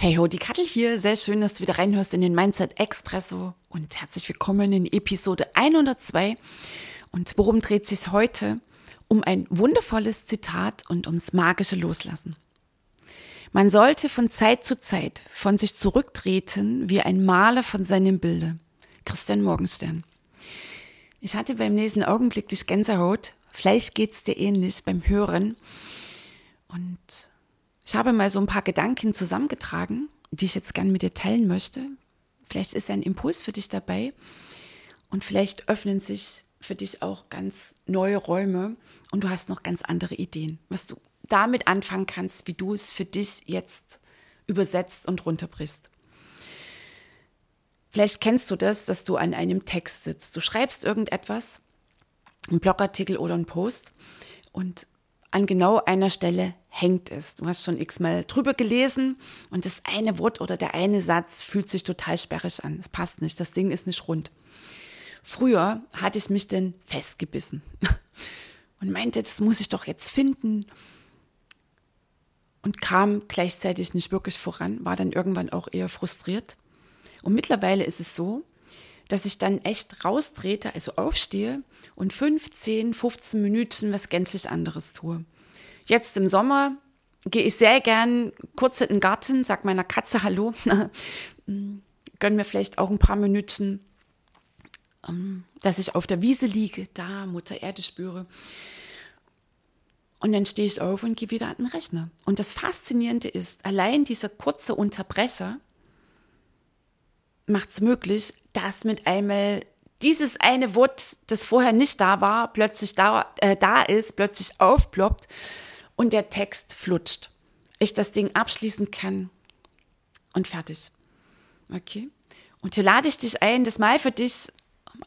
Hey ho, die Kattel hier. Sehr schön, dass du wieder reinhörst in den Mindset Expresso und herzlich willkommen in Episode 102. Und worum dreht sich heute? Um ein wundervolles Zitat und ums magische Loslassen. Man sollte von Zeit zu Zeit von sich zurücktreten wie ein Maler von seinem Bilde. Christian Morgenstern. Ich hatte beim nächsten augenblicklich Gänsehaut. Vielleicht geht's dir ähnlich beim Hören. Und ich habe mal so ein paar Gedanken zusammengetragen, die ich jetzt gerne mit dir teilen möchte. Vielleicht ist ein Impuls für dich dabei und vielleicht öffnen sich für dich auch ganz neue Räume und du hast noch ganz andere Ideen, was du damit anfangen kannst, wie du es für dich jetzt übersetzt und runterbrichst. Vielleicht kennst du das, dass du an einem Text sitzt. Du schreibst irgendetwas, einen Blogartikel oder einen Post und an genau einer Stelle hängt es. Du hast schon x-mal drüber gelesen und das eine Wort oder der eine Satz fühlt sich total sperrig an. Es passt nicht, das Ding ist nicht rund. Früher hatte ich mich denn festgebissen und meinte, das muss ich doch jetzt finden und kam gleichzeitig nicht wirklich voran, war dann irgendwann auch eher frustriert. Und mittlerweile ist es so, dass ich dann echt raustrete, also aufstehe und 15, 15 Minuten was gänzlich anderes tue. Jetzt im Sommer gehe ich sehr gern kurz in den Garten, sag meiner Katze Hallo, gönn mir vielleicht auch ein paar Minuten, ähm, dass ich auf der Wiese liege, da Mutter Erde spüre. Und dann stehe ich auf und gehe wieder an den Rechner. Und das Faszinierende ist, allein dieser kurze Unterbrecher macht es möglich, dass mit einmal dieses eine Wort, das vorher nicht da war, plötzlich da, äh, da ist, plötzlich aufploppt und der Text flutscht. Ich das Ding abschließen kann und fertig. Okay? Und hier lade ich dich ein, das mal für dich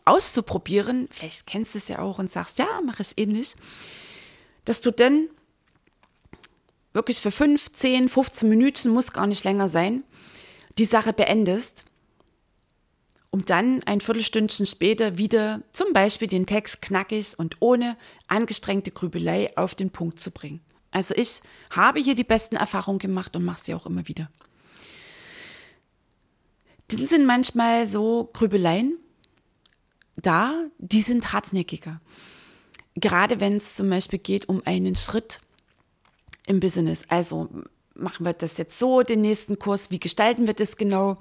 auszuprobieren. Vielleicht kennst du es ja auch und sagst, ja, mache ich ähnlich. Dass du dann wirklich für 5, 10, 15 Minuten, muss gar nicht länger sein, die Sache beendest um dann ein Viertelstündchen später wieder zum Beispiel den Text knackig und ohne angestrengte Grübelei auf den Punkt zu bringen. Also ich habe hier die besten Erfahrungen gemacht und mache sie auch immer wieder. Dann sind manchmal so Grübeleien da, die sind hartnäckiger. Gerade wenn es zum Beispiel geht um einen Schritt im Business. Also machen wir das jetzt so, den nächsten Kurs, wie gestalten wir das genau?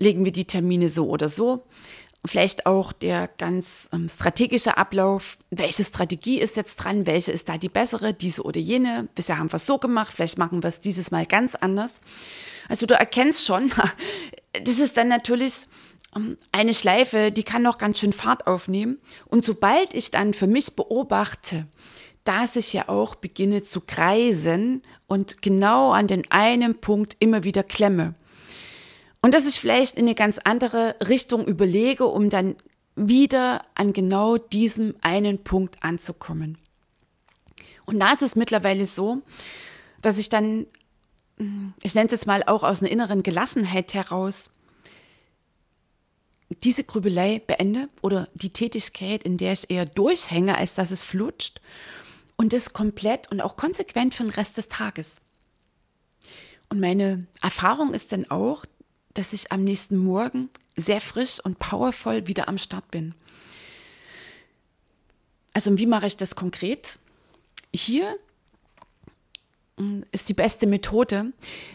legen wir die Termine so oder so. Vielleicht auch der ganz ähm, strategische Ablauf. Welche Strategie ist jetzt dran? Welche ist da die bessere? Diese oder jene? Bisher haben wir es so gemacht. Vielleicht machen wir es dieses Mal ganz anders. Also du erkennst schon, das ist dann natürlich ähm, eine Schleife, die kann noch ganz schön Fahrt aufnehmen. Und sobald ich dann für mich beobachte, dass ich ja auch beginne zu kreisen und genau an den einen Punkt immer wieder klemme, und dass ich vielleicht in eine ganz andere Richtung überlege, um dann wieder an genau diesem einen Punkt anzukommen. Und da ist es mittlerweile so, dass ich dann, hm, ich nenne es jetzt mal auch aus einer inneren Gelassenheit heraus, diese Grübelei beende oder die Tätigkeit, in der ich eher durchhänge, als dass es flutscht und das komplett und auch konsequent für den Rest des Tages. Und meine Erfahrung ist dann auch, dass ich am nächsten Morgen sehr frisch und powervoll wieder am Start bin. Also wie mache ich das konkret? Hier hm, ist die beste Methode,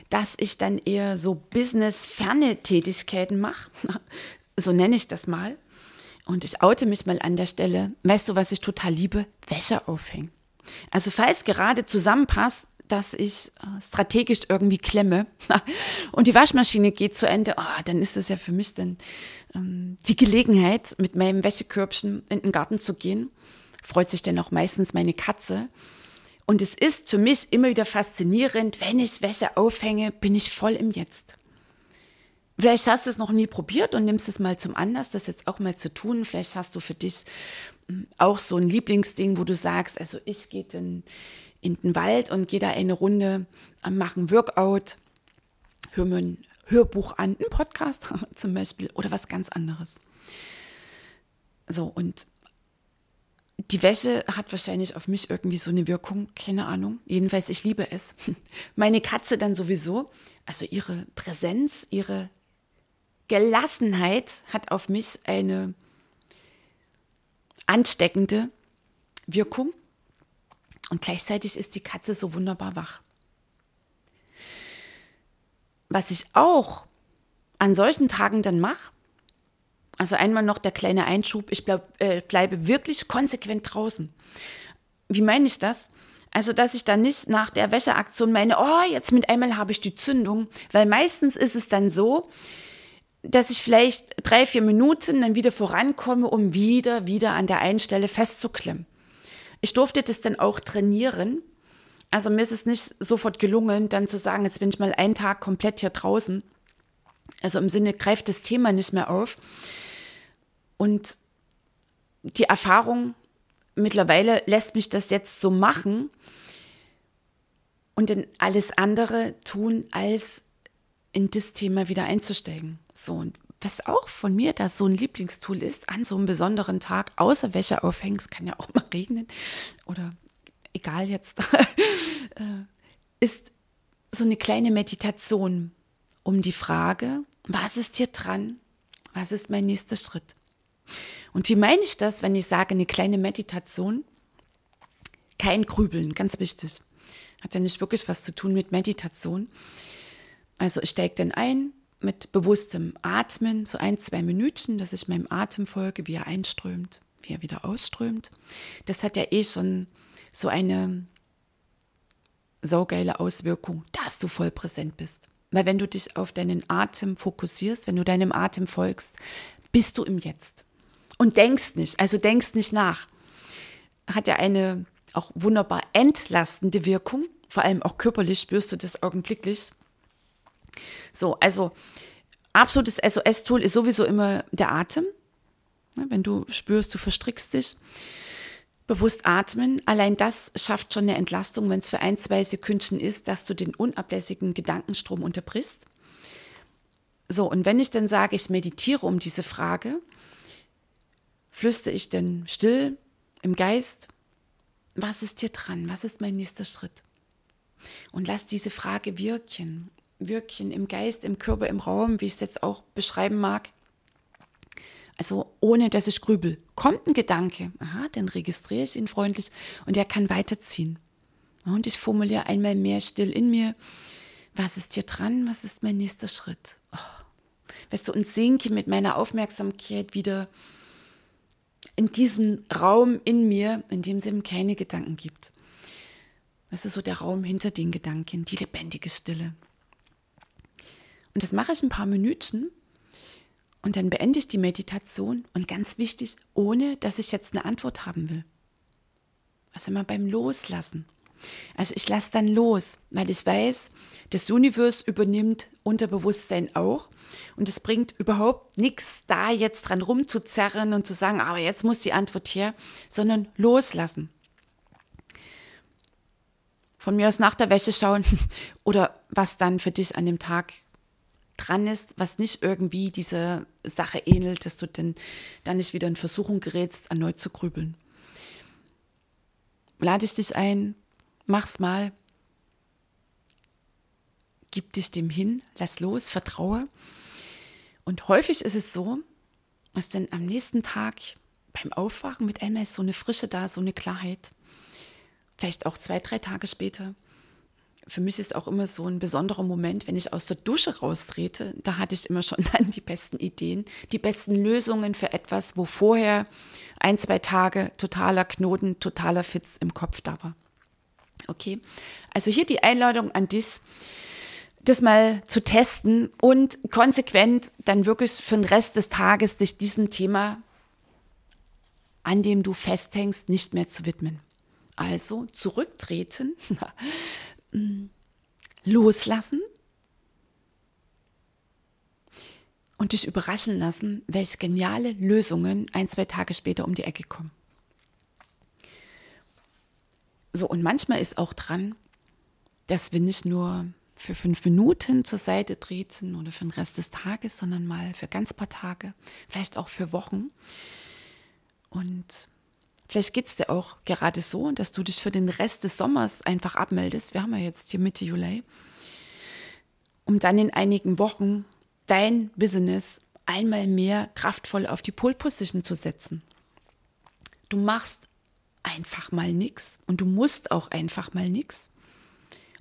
dass ich dann eher so businessferne Tätigkeiten mache. So nenne ich das mal. Und ich oute mich mal an der Stelle. Weißt du, was ich total liebe? Wäsche aufhängen. Also falls gerade zusammenpasst, dass ich äh, strategisch irgendwie klemme und die Waschmaschine geht zu Ende, oh, dann ist das ja für mich dann ähm, die Gelegenheit, mit meinem Wäschekörbchen in den Garten zu gehen freut sich dann auch meistens meine Katze. Und es ist für mich immer wieder faszinierend, wenn ich Wäsche aufhänge, bin ich voll im Jetzt. Vielleicht hast du es noch nie probiert und nimmst es mal zum Anlass, das jetzt auch mal zu tun. Vielleicht hast du für dich auch so ein Lieblingsding, wo du sagst, also ich gehe in, in den Wald und gehe da eine Runde, äh, mache ein Workout, höre mir ein Hörbuch an, ein Podcast zum Beispiel oder was ganz anderes. So, und die Wäsche hat wahrscheinlich auf mich irgendwie so eine Wirkung, keine Ahnung. Jedenfalls, ich liebe es. Meine Katze dann sowieso. Also ihre Präsenz, ihre Gelassenheit hat auf mich eine ansteckende Wirkung. Und gleichzeitig ist die Katze so wunderbar wach. Was ich auch an solchen Tagen dann mache, also einmal noch der kleine Einschub, ich bleib, äh, bleibe wirklich konsequent draußen. Wie meine ich das? Also, dass ich dann nicht nach der Wäscheaktion meine, oh, jetzt mit einmal habe ich die Zündung, weil meistens ist es dann so, dass ich vielleicht drei, vier Minuten dann wieder vorankomme, um wieder, wieder an der einen Stelle festzuklemmen. Ich durfte das dann auch trainieren. Also mir ist es nicht sofort gelungen, dann zu sagen, jetzt bin ich mal einen Tag komplett hier draußen. Also im Sinne, greift das Thema nicht mehr auf. Und die Erfahrung mittlerweile lässt mich das jetzt so machen und dann alles andere tun, als in das Thema wieder einzusteigen. So, und was auch von mir da so ein Lieblingstool ist, an so einem besonderen Tag, außer Wäsche aufhängen, es kann ja auch mal regnen oder egal jetzt, äh, ist so eine kleine Meditation um die Frage, was ist hier dran? Was ist mein nächster Schritt? Und wie meine ich das, wenn ich sage, eine kleine Meditation? Kein Grübeln, ganz wichtig. Hat ja nicht wirklich was zu tun mit Meditation. Also ich steige dann ein mit bewusstem Atmen, so ein, zwei Minuten, dass ich meinem Atem folge, wie er einströmt, wie er wieder ausströmt. Das hat ja eh schon so eine saugeile Auswirkung, dass du voll präsent bist. Weil wenn du dich auf deinen Atem fokussierst, wenn du deinem Atem folgst, bist du im Jetzt und denkst nicht, also denkst nicht nach. Hat ja eine auch wunderbar entlastende Wirkung, vor allem auch körperlich spürst du das augenblicklich. So, also absolutes SOS-Tool ist sowieso immer der Atem. Wenn du spürst, du verstrickst dich, bewusst atmen. Allein das schafft schon eine Entlastung, wenn es für ein, zwei Sekündchen ist, dass du den unablässigen Gedankenstrom unterbrichst. So, und wenn ich dann sage, ich meditiere um diese Frage, flüstere ich denn still im Geist, was ist hier dran? Was ist mein nächster Schritt? Und lass diese Frage wirken, wirken im Geist, im Körper, im Raum, wie ich es jetzt auch beschreiben mag. Also ohne dass ich grübel. Kommt ein Gedanke, aha, dann registriere ich ihn freundlich und er kann weiterziehen. Und ich formuliere einmal mehr still in mir, was ist hier dran, was ist mein nächster Schritt? Oh. Weißt du, und sinke mit meiner Aufmerksamkeit wieder in diesen Raum in mir, in dem es eben keine Gedanken gibt. Das ist so der Raum hinter den Gedanken, die lebendige Stille. Und das mache ich ein paar Minuten und dann beende ich die Meditation und ganz wichtig, ohne dass ich jetzt eine Antwort haben will. Also immer beim Loslassen. Also ich lasse dann los, weil ich weiß, das Universum übernimmt Unterbewusstsein auch. Und es bringt überhaupt nichts, da jetzt dran rumzuzerren und zu sagen, aber jetzt muss die Antwort her, sondern loslassen. Von mir aus nach der Wäsche schauen oder was dann für dich an dem Tag dran ist, was nicht irgendwie dieser Sache ähnelt, dass du denn dann nicht wieder in Versuchung gerätst, erneut zu grübeln. Lade ich dich ein, mach's mal. Gib dich dem hin, lass los, vertraue. Und häufig ist es so, dass dann am nächsten Tag beim Aufwachen mit einmal ist so eine Frische da, so eine Klarheit. Vielleicht auch zwei, drei Tage später. Für mich ist auch immer so ein besonderer Moment, wenn ich aus der Dusche raustrete. Da hatte ich immer schon dann die besten Ideen, die besten Lösungen für etwas, wo vorher ein, zwei Tage totaler Knoten, totaler Fitz im Kopf da war. Okay, also hier die Einladung an dich, das mal zu testen und konsequent dann wirklich für den Rest des Tages dich diesem Thema an dem du festhängst, nicht mehr zu widmen. Also zurücktreten, loslassen und dich überraschen lassen, welche geniale Lösungen ein, zwei Tage später um die Ecke kommen. So, und manchmal ist auch dran, dass wir nicht nur für fünf Minuten zur Seite treten oder für den Rest des Tages, sondern mal für ganz paar Tage, vielleicht auch für Wochen. Und vielleicht geht es dir auch gerade so, dass du dich für den Rest des Sommers einfach abmeldest. Wir haben ja jetzt hier Mitte Juli, um dann in einigen Wochen dein Business einmal mehr kraftvoll auf die Pole Position zu setzen. Du machst einfach mal nichts und du musst auch einfach mal nichts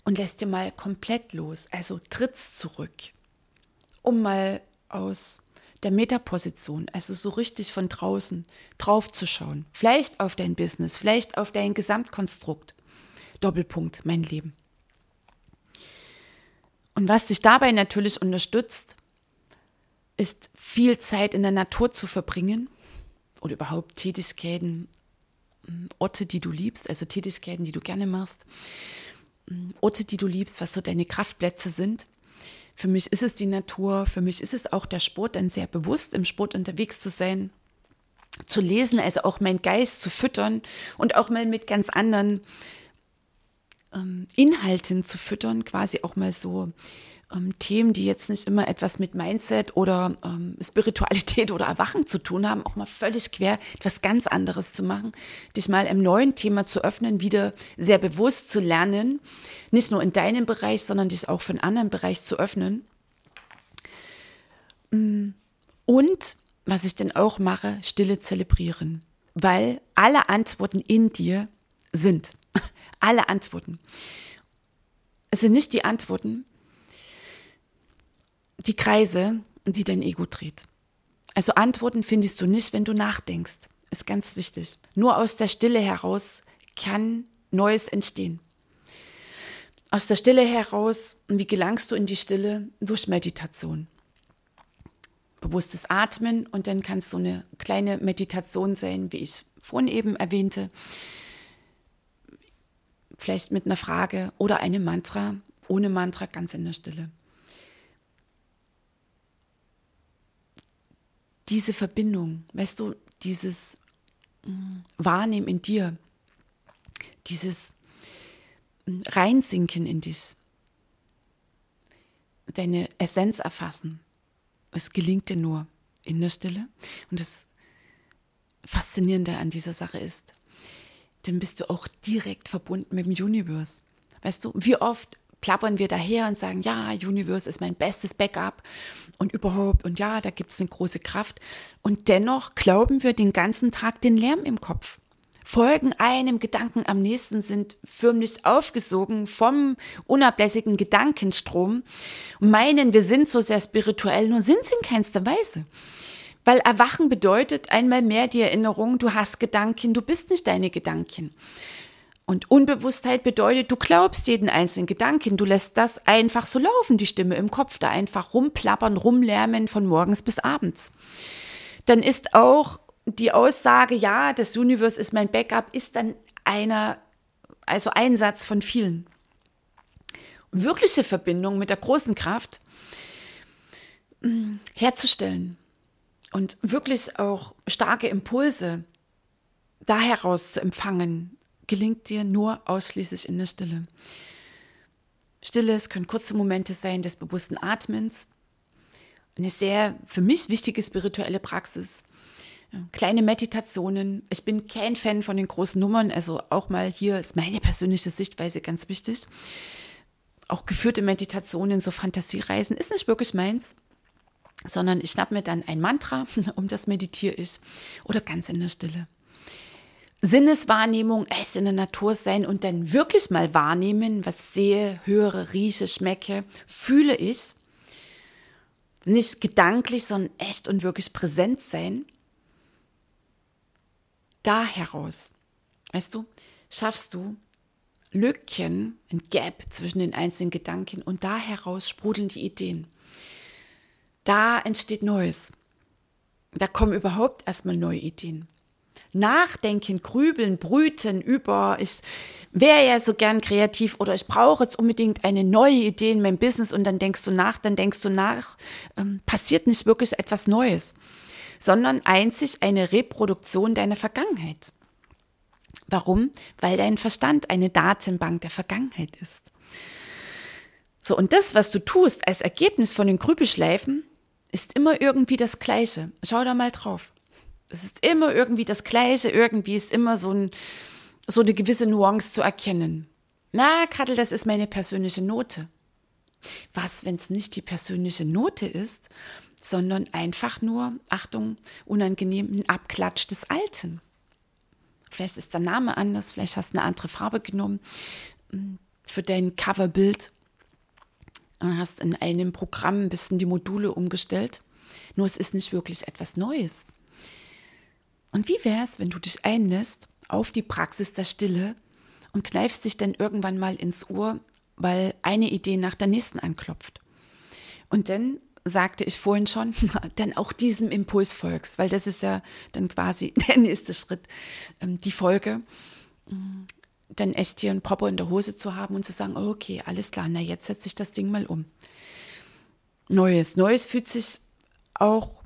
und lässt dir mal komplett los, also trittst zurück, um mal aus der Metaposition, also so richtig von draußen drauf zu schauen. Vielleicht auf dein Business, vielleicht auf dein Gesamtkonstrukt. Doppelpunkt, mein Leben. Und was dich dabei natürlich unterstützt, ist viel Zeit in der Natur zu verbringen oder überhaupt Tätigkeiten, Orte, die du liebst, also Tätigkeiten, die du gerne machst, Orte, die du liebst, was so deine Kraftplätze sind. Für mich ist es die Natur, für mich ist es auch der Sport, dann sehr bewusst im Sport unterwegs zu sein, zu lesen, also auch meinen Geist zu füttern und auch mal mit ganz anderen ähm, Inhalten zu füttern, quasi auch mal so ähm, Themen, die jetzt nicht immer etwas mit Mindset oder ähm, Spiritualität oder Erwachen zu tun haben, auch mal völlig quer etwas ganz anderes zu machen, dich mal im neuen Thema zu öffnen, wieder sehr bewusst zu lernen, nicht nur in deinem Bereich, sondern dich auch für einen anderen Bereich zu öffnen. Mm. Und was ich dann auch mache, Stille zelebrieren, weil alle Antworten in dir sind. alle Antworten. Es sind nicht die Antworten, die Kreise, die dein Ego dreht. Also Antworten findest du nicht, wenn du nachdenkst. Ist ganz wichtig. Nur aus der Stille heraus kann Neues entstehen. Aus der Stille heraus, wie gelangst du in die Stille? Durch Meditation. Bewusstes Atmen und dann kann es so eine kleine Meditation sein, wie ich vorhin eben erwähnte. Vielleicht mit einer Frage oder einem Mantra, ohne Mantra ganz in der Stille. Diese Verbindung, weißt du, dieses mm, Wahrnehmen in dir, dieses mm, Reinsinken in dich, deine Essenz erfassen, es gelingt dir nur in der Stille. Und das Faszinierende an dieser Sache ist, dann bist du auch direkt verbunden mit dem Universe. Weißt du, wie oft plappern wir daher und sagen, ja, Universe ist mein bestes Backup und überhaupt und ja, da gibt es eine große Kraft. Und dennoch glauben wir den ganzen Tag den Lärm im Kopf. Folgen einem Gedanken am nächsten sind förmlich aufgesogen vom unablässigen Gedankenstrom und meinen, wir sind so sehr spirituell, nur sind sie in keinster Weise. Weil Erwachen bedeutet einmal mehr die Erinnerung, du hast Gedanken, du bist nicht deine Gedanken. Und Unbewusstheit bedeutet, du glaubst jeden einzelnen Gedanken, du lässt das einfach so laufen, die Stimme im Kopf, da einfach rumplappern, rumlärmen von morgens bis abends. Dann ist auch die Aussage, ja, das Universe ist mein Backup, ist dann einer, also ein Satz von vielen. Wirkliche Verbindung mit der großen Kraft mm, herzustellen und wirklich auch starke Impulse da heraus zu empfangen, gelingt dir nur ausschließlich in der Stille. Stille, es können kurze Momente sein des bewussten Atmens. Eine sehr für mich wichtige spirituelle Praxis. Kleine Meditationen. Ich bin kein Fan von den großen Nummern, also auch mal hier ist meine persönliche Sichtweise ganz wichtig. Auch geführte Meditationen, so Fantasiereisen, ist nicht wirklich meins, sondern ich schnapp mir dann ein Mantra, um das meditiere ich, oder ganz in der Stille. Sinneswahrnehmung echt in der Natur sein und dann wirklich mal wahrnehmen, was sehe, höre, rieche, schmecke, fühle ich. Nicht gedanklich, sondern echt und wirklich präsent sein. Da heraus, weißt du, schaffst du Lücken, ein Gap zwischen den einzelnen Gedanken und da heraus sprudeln die Ideen. Da entsteht Neues. Da kommen überhaupt erstmal neue Ideen. Nachdenken, grübeln, brüten über, ich wäre ja so gern kreativ oder ich brauche jetzt unbedingt eine neue Idee in meinem Business und dann denkst du nach, dann denkst du nach, ähm, passiert nicht wirklich etwas Neues, sondern einzig eine Reproduktion deiner Vergangenheit. Warum? Weil dein Verstand eine Datenbank der Vergangenheit ist. So, und das, was du tust als Ergebnis von den Grübelschleifen, ist immer irgendwie das Gleiche. Schau da mal drauf. Es ist immer irgendwie das Gleiche, irgendwie ist immer so, ein, so eine gewisse Nuance zu erkennen. Na, Kattel, das ist meine persönliche Note. Was, wenn es nicht die persönliche Note ist, sondern einfach nur, Achtung, unangenehm, ein Abklatsch des Alten. Vielleicht ist der Name anders, vielleicht hast du eine andere Farbe genommen hm, für dein Coverbild und hast in einem Programm ein bisschen die Module umgestellt. Nur es ist nicht wirklich etwas Neues. Und wie wäre es, wenn du dich einlässt auf die Praxis der Stille und kneifst dich dann irgendwann mal ins Ohr, weil eine Idee nach der nächsten anklopft? Und dann sagte ich vorhin schon, dann auch diesem Impuls folgst, weil das ist ja dann quasi der nächste Schritt, ähm, die Folge, mm, dann echt hier einen Popper in der Hose zu haben und zu sagen, okay, alles klar, na jetzt setze ich das Ding mal um. Neues, Neues fühlt sich auch,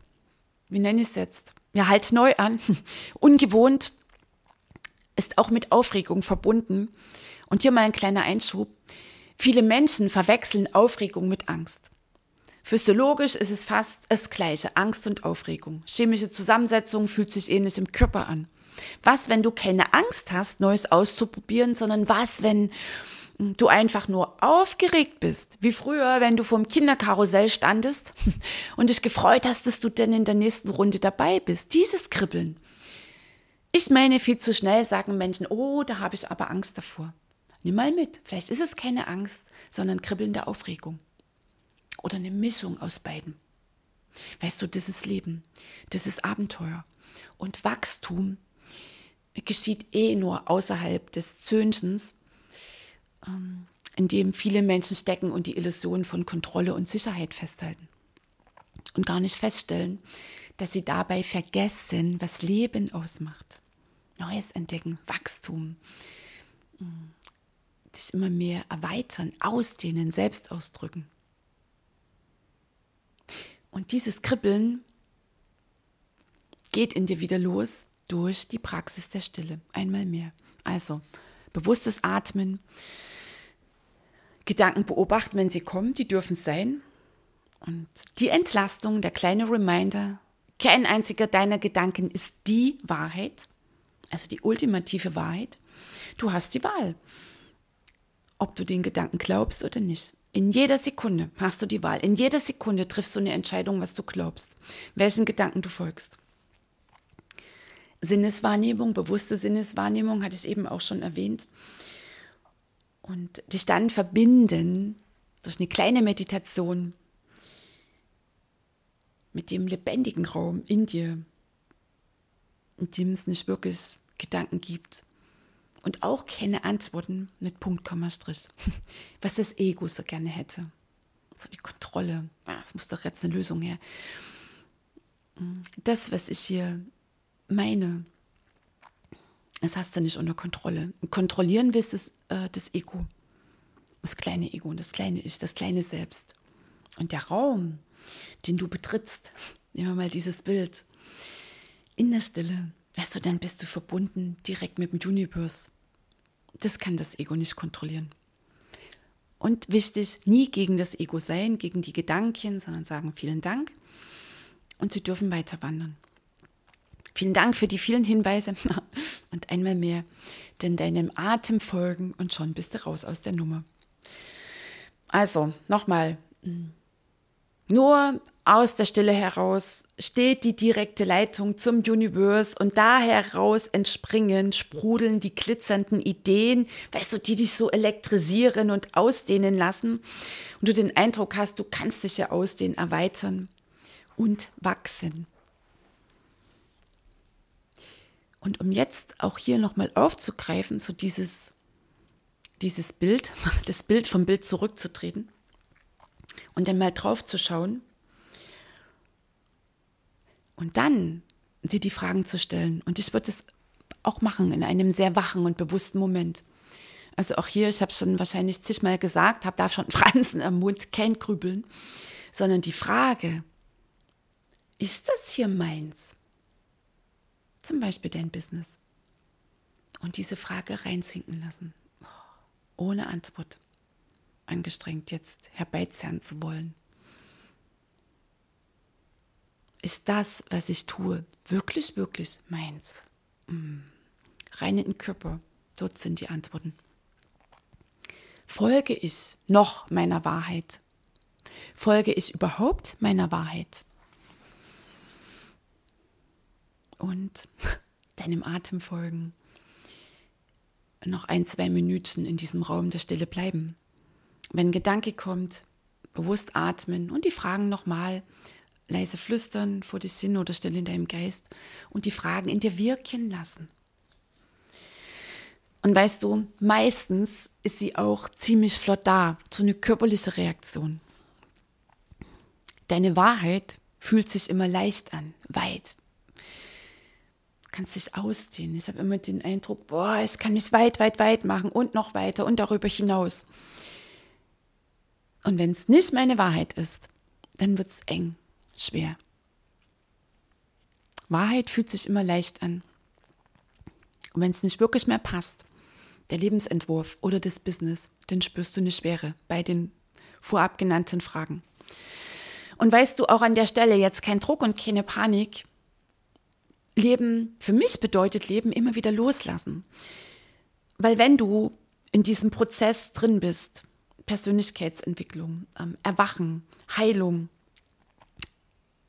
wie nenne ich es jetzt, ja, halt neu an, ungewohnt, ist auch mit Aufregung verbunden. Und hier mal ein kleiner Einschub. Viele Menschen verwechseln Aufregung mit Angst. Physiologisch ist es fast das Gleiche, Angst und Aufregung. Chemische Zusammensetzung fühlt sich ähnlich im Körper an. Was, wenn du keine Angst hast, Neues auszuprobieren, sondern was, wenn du einfach nur aufgeregt bist, wie früher, wenn du vom Kinderkarussell standest und dich gefreut hast, dass du denn in der nächsten Runde dabei bist. Dieses Kribbeln. Ich meine, viel zu schnell sagen Menschen, oh, da habe ich aber Angst davor. Nimm mal mit. Vielleicht ist es keine Angst, sondern kribbelnde Aufregung. Oder eine Mischung aus beiden. Weißt du, ist Leben, ist Abenteuer. Und Wachstum geschieht eh nur außerhalb des Zöhnchens in dem viele Menschen stecken und die Illusion von Kontrolle und Sicherheit festhalten. Und gar nicht feststellen, dass sie dabei vergessen, was Leben ausmacht. Neues entdecken, Wachstum, sich immer mehr erweitern, ausdehnen, selbst ausdrücken. Und dieses Kribbeln geht in dir wieder los durch die Praxis der Stille. Einmal mehr. Also bewusstes Atmen, Gedanken beobachten, wenn sie kommen, die dürfen sein. Und die Entlastung, der kleine Reminder, kein einziger deiner Gedanken ist die Wahrheit, also die ultimative Wahrheit. Du hast die Wahl, ob du den Gedanken glaubst oder nicht. In jeder Sekunde hast du die Wahl. In jeder Sekunde triffst du eine Entscheidung, was du glaubst, welchen Gedanken du folgst. Sinneswahrnehmung, bewusste Sinneswahrnehmung, hatte ich eben auch schon erwähnt und dich dann verbinden durch eine kleine Meditation mit dem lebendigen Raum in dir, in dem es nicht wirklich Gedanken gibt und auch keine Antworten mit Punkt, Komma, Strich, was das Ego so gerne hätte. So die Kontrolle, ah, es muss doch jetzt eine Lösung her. Das, was ich hier meine, das hast du nicht unter Kontrolle. Kontrollieren willst es äh, das Ego. Das kleine Ego und das kleine Ich, das kleine Selbst. Und der Raum, den du betrittst, nehmen wir mal dieses Bild, in der Stille, weißt du, dann bist du verbunden direkt mit dem Universe. Das kann das Ego nicht kontrollieren. Und wichtig, nie gegen das Ego sein, gegen die Gedanken, sondern sagen vielen Dank. Und sie dürfen weiter wandern. Vielen Dank für die vielen Hinweise und einmal mehr, denn deinem Atem folgen und schon bist du raus aus der Nummer. Also, nochmal, nur aus der Stille heraus steht die direkte Leitung zum Universe und da heraus entspringen, sprudeln die glitzernden Ideen, weißt du, die dich so elektrisieren und ausdehnen lassen und du den Eindruck hast, du kannst dich ja ausdehnen, erweitern und wachsen. Und um jetzt auch hier nochmal aufzugreifen, so dieses, dieses Bild, das Bild vom Bild zurückzutreten und dann mal drauf zu schauen und dann dir die Fragen zu stellen. Und ich würde es auch machen in einem sehr wachen und bewussten Moment. Also auch hier, ich habe schon wahrscheinlich zigmal gesagt, habe da schon Fransen am Mund, kein Grübeln, sondern die Frage, ist das hier meins? Zum Beispiel dein Business. Und diese Frage reinsinken lassen, ohne Antwort, angestrengt jetzt herbeizerren zu wollen. Ist das, was ich tue, wirklich, wirklich meins? Mm. Rein in den Körper, dort sind die Antworten. Folge ich noch meiner Wahrheit? Folge ich überhaupt meiner Wahrheit? Und deinem Atem folgen. Noch ein, zwei Minuten in diesem Raum der Stille bleiben. Wenn Gedanke kommt, bewusst atmen und die Fragen nochmal leise flüstern vor dich hin oder still in deinem Geist und die Fragen in dir wirken lassen. Und weißt du, meistens ist sie auch ziemlich flott da, so eine körperliche Reaktion. Deine Wahrheit fühlt sich immer leicht an, weit. Kannst dich ausdehnen. Ich habe immer den Eindruck, boah, ich kann mich weit, weit, weit machen und noch weiter und darüber hinaus. Und wenn es nicht meine Wahrheit ist, dann wird es eng, schwer. Wahrheit fühlt sich immer leicht an. Und wenn es nicht wirklich mehr passt, der Lebensentwurf oder das Business, dann spürst du eine Schwere bei den vorab genannten Fragen. Und weißt du auch an der Stelle jetzt kein Druck und keine Panik. Leben, für mich bedeutet Leben immer wieder loslassen. Weil wenn du in diesem Prozess drin bist, Persönlichkeitsentwicklung, ähm, Erwachen, Heilung,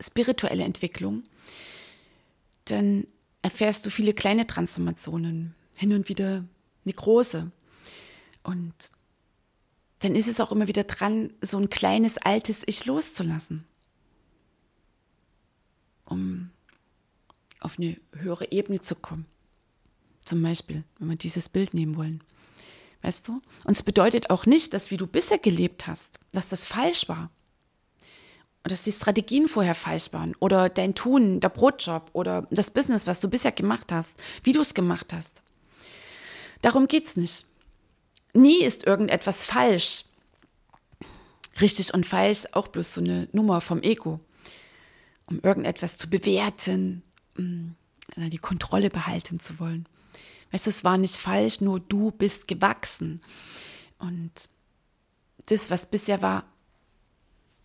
spirituelle Entwicklung, dann erfährst du viele kleine Transformationen, hin und wieder eine große. Und dann ist es auch immer wieder dran, so ein kleines altes Ich loszulassen, um auf eine höhere Ebene zu kommen. Zum Beispiel, wenn wir dieses Bild nehmen wollen. Weißt du? Und es bedeutet auch nicht, dass wie du bisher gelebt hast, dass das falsch war. Und dass die Strategien vorher falsch waren. Oder dein Tun, der Brotjob oder das Business, was du bisher gemacht hast, wie du es gemacht hast. Darum geht es nicht. Nie ist irgendetwas falsch. Richtig und falsch auch bloß so eine Nummer vom Ego. Um irgendetwas zu bewerten, die Kontrolle behalten zu wollen. Weißt du, es war nicht falsch, nur du bist gewachsen. Und das, was bisher war,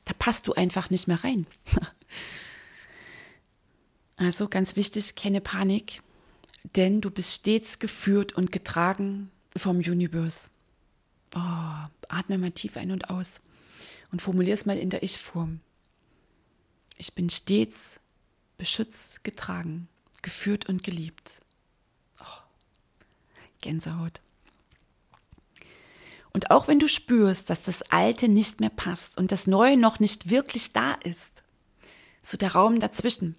da passt du einfach nicht mehr rein. Also ganz wichtig, keine Panik denn du bist stets geführt und getragen vom Universe. Oh, atme mal tief ein und aus und formulier es mal in der Ich-Form. Ich bin stets beschützt, getragen, geführt und geliebt. Oh, Gänsehaut. Und auch wenn du spürst, dass das Alte nicht mehr passt und das Neue noch nicht wirklich da ist, so der Raum dazwischen,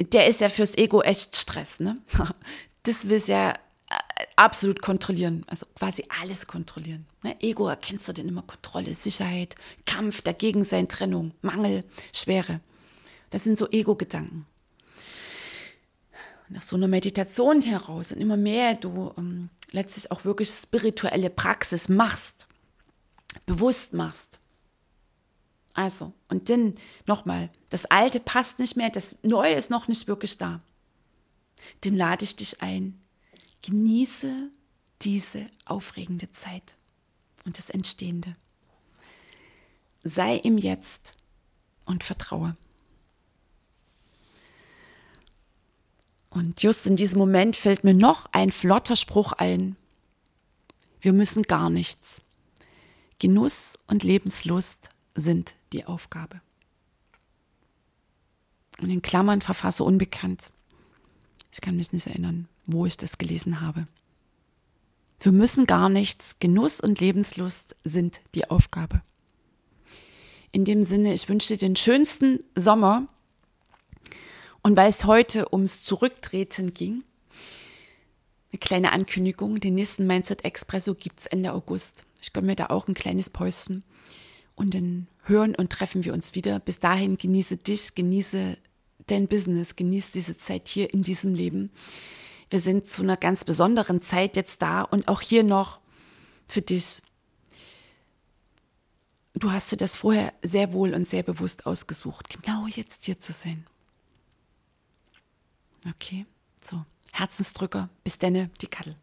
der ist ja fürs Ego echt Stress, ne? Das will ja äh, absolut kontrollieren, also quasi alles kontrollieren. Ne? Ego erkennst du denn immer Kontrolle, Sicherheit, Kampf, dagegen sein, Trennung, Mangel, Schwere. Das sind so Ego-Gedanken. Nach so einer Meditation heraus und immer mehr du ähm, letztlich auch wirklich spirituelle Praxis machst, bewusst machst, also, und dann nochmal, das Alte passt nicht mehr, das Neue ist noch nicht wirklich da. Dann lade ich dich ein, genieße diese aufregende Zeit und das Entstehende. Sei im Jetzt und vertraue. Und just in diesem Moment fällt mir noch ein flotter Spruch ein. Wir müssen gar nichts. Genuss und Lebenslust sind die Aufgabe. Und in Klammern verfasse unbekannt. Ich kann mich nicht erinnern, wo ich das gelesen habe. Wir müssen gar nichts. Genuss und Lebenslust sind die Aufgabe. In dem Sinne, ich wünsche dir den schönsten Sommer. Und weil es heute ums Zurücktreten ging, eine kleine Ankündigung. Den nächsten Mindset Expresso gibt es Ende August. Ich gönne mir da auch ein kleines Päuschen. Und dann hören und treffen wir uns wieder. Bis dahin genieße dich, genieße dein Business, genieß diese Zeit hier in diesem Leben. Wir sind zu einer ganz besonderen Zeit jetzt da und auch hier noch für dich. Du hast dir das vorher sehr wohl und sehr bewusst ausgesucht, genau jetzt hier zu sein. Okay, so, Herzensdrücker, bis denne, die Kattel.